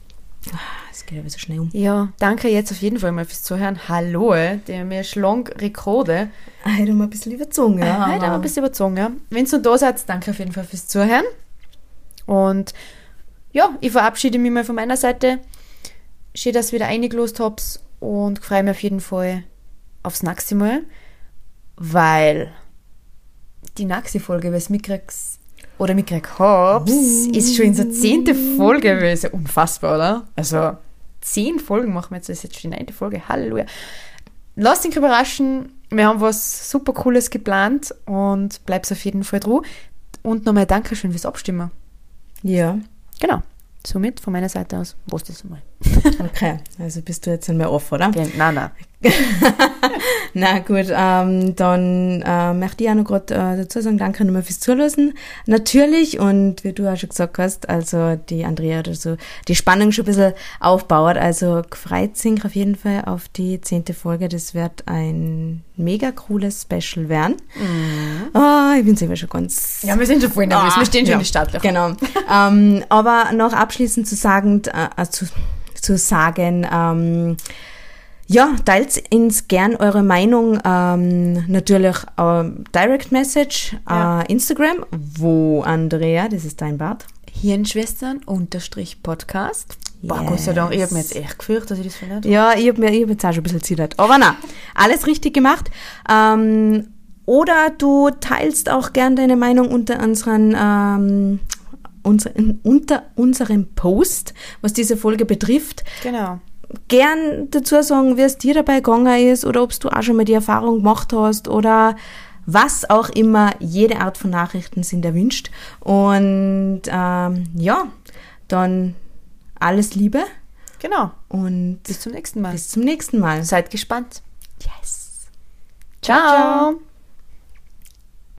Ah, Es geht aber so schnell um. Ja, danke jetzt auf jeden Fall mal fürs Zuhören. Hallo, der mir schlank Rekorde. Heute mal ein bisschen überzogen, ja. Heute aber ein bisschen überzogen, ja. Wenn ihr noch da seid, danke auf jeden Fall fürs Zuhören. Und ja, ich verabschiede mich mal von meiner Seite. Schön, dass ihr wieder eingelost habt und freue mich auf jeden Fall aufs nächste Mal, weil die nächste Folge, was mitkriegst oder mitkriegt habt, ist schon in so zehnte Folge gewesen. Unfassbar, oder? Also zehn Folgen machen wir jetzt, das ist jetzt schon die neunte Folge. Halleluja. Lasst euch überraschen. Wir haben was super Cooles geplant und bleibt auf jeden Fall dran. Und nochmal Dankeschön fürs Abstimmen. Ja, Genau. Somit von meiner Seite aus, was das einmal. okay. Also bist du jetzt einmal off, oder? Nein, nein. Na gut, ähm, dann äh, möchte ich auch noch gerade äh, dazu sagen, danke nochmal fürs Zuhören. Natürlich, und wie du auch schon gesagt hast, also die Andrea oder so, die Spannung schon ein bisschen aufbaut. Also gefreut sich auf jeden Fall auf die zehnte Folge. Das wird ein mega cooles Special werden. Ah, ich bin selber schon ganz Ja, wir sind schon voll nervös. wir stehen schon ja, in die Startlöcher. Genau. ähm, aber noch abschließend zu sagen, äh, zu, zu sagen, ähm, ja, teilt uns gern eure Meinung, ähm, natürlich ähm, Direct Message, Ja. äh, Instagram, wo Andrea, das ist dein Bart. Hirnschwestern unterstrich Podcast. Boah, Gott sei Dank, ich habe mir jetzt echt gefürchtet, dass ich das verlernt habe. Ja, ich habe mir ich hab jetzt auch schon ein bisschen zittert. Aber na, alles richtig gemacht. Ähm, oder du teilst auch gern deine Meinung unter unseren ähm, unser, unter unserem Post, was diese Folge betrifft. Genau. Gern dazu sagen, wie es dir dabei gegangen ist oder ob du auch schon mal die Erfahrung gemacht hast oder was auch immer. Jede Art von Nachrichten sind erwünscht. Und ähm, ja, dann alles Liebe Genau. und Bis zum nächsten Mal. bis zum nächsten Mal. Seid gespannt. Yes. Ciao.